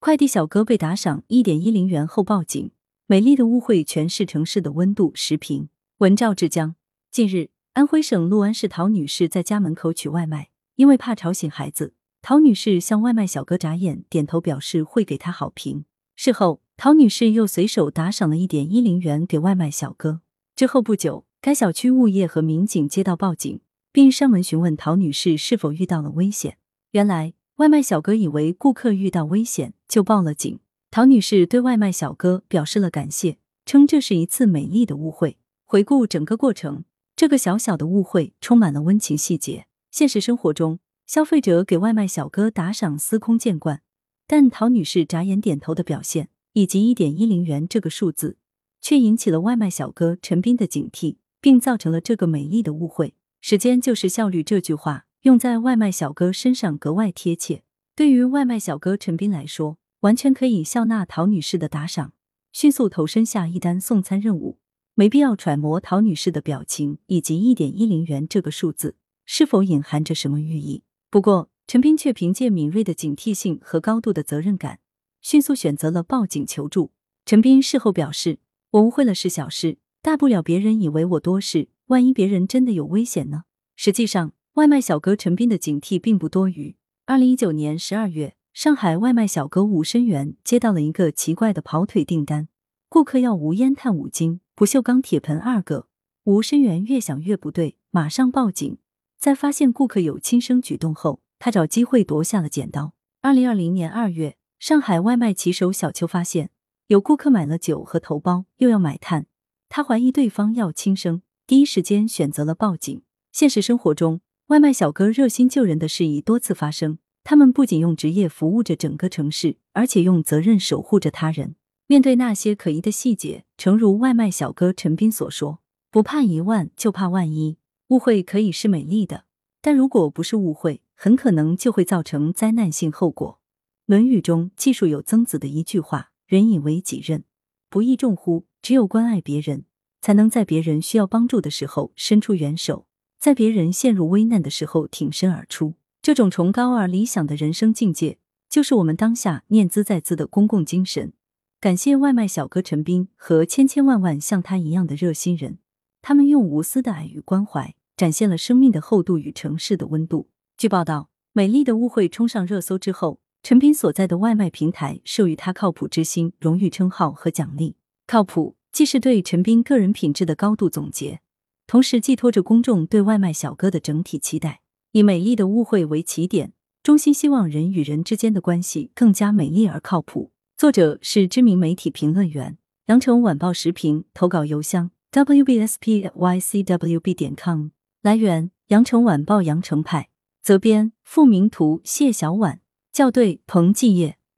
快递小哥被打赏一点一零元后报警，美丽的误会诠释城市的温度。时评：文照之江。近日，安徽省六安市陶女士在家门口取外卖，因为怕吵醒孩子，陶女士向外卖小哥眨眼点头，表示会给他好评。事后，陶女士又随手打赏了一点一零元给外卖小哥。之后不久，该小区物业和民警接到报警，并上门询问陶女士是否遇到了危险。原来，外卖小哥以为顾客遇到危险，就报了警。陶女士对外卖小哥表示了感谢，称这是一次美丽的误会。回顾整个过程，这个小小的误会充满了温情细节。现实生活中，消费者给外卖小哥打赏司空见惯，但陶女士眨眼点头的表现，以及一点一零元这个数字，却引起了外卖小哥陈斌的警惕，并造成了这个美丽的误会。时间就是效率这句话。用在外卖小哥身上格外贴切。对于外卖小哥陈斌来说，完全可以笑纳陶女士的打赏，迅速投身下一单送餐任务，没必要揣摩陶女士的表情以及一点一零元这个数字是否隐含着什么寓意。不过，陈斌却凭借敏锐的警惕性和高度的责任感，迅速选择了报警求助。陈斌事后表示：“我误会了是小事，大不了别人以为我多事，万一别人真的有危险呢？”实际上。外卖小哥陈斌的警惕并不多余。二零一九年十二月，上海外卖小哥吴申元接到了一个奇怪的跑腿订单，顾客要无烟炭五斤、不锈钢铁盆二个。吴申元越想越不对，马上报警。在发现顾客有轻生举动后，他找机会夺下了剪刀。二零二零年二月，上海外卖骑手小邱发现有顾客买了酒和头孢，又要买炭，他怀疑对方要轻生，第一时间选择了报警。现实生活中，外卖小哥热心救人的事已多次发生，他们不仅用职业服务着整个城市，而且用责任守护着他人。面对那些可疑的细节，诚如外卖小哥陈斌所说：“不怕一万，就怕万一。误会可以是美丽的，但如果不是误会，很可能就会造成灾难性后果。”《论语》中记述有曾子的一句话：“人以为己任，不亦重乎？”只有关爱别人，才能在别人需要帮助的时候伸出援手。在别人陷入危难的时候挺身而出，这种崇高而理想的人生境界，就是我们当下念兹在兹的公共精神。感谢外卖小哥陈斌和千千万万像他一样的热心人，他们用无私的爱与关怀，展现了生命的厚度与城市的温度。据报道，美丽的误会冲上热搜之后，陈斌所在的外卖平台授予他“靠谱之星”荣誉称号和奖励。靠谱，既是对陈斌个人品质的高度总结。同时寄托着公众对外卖小哥的整体期待，以美丽的误会为起点，衷心希望人与人之间的关系更加美丽而靠谱。作者是知名媒体评论员，羊城晚报时评投稿邮箱 wbspycwb 点 com。来源：羊城晚报羊城派，责编：付明图，谢小婉，校对：彭继业。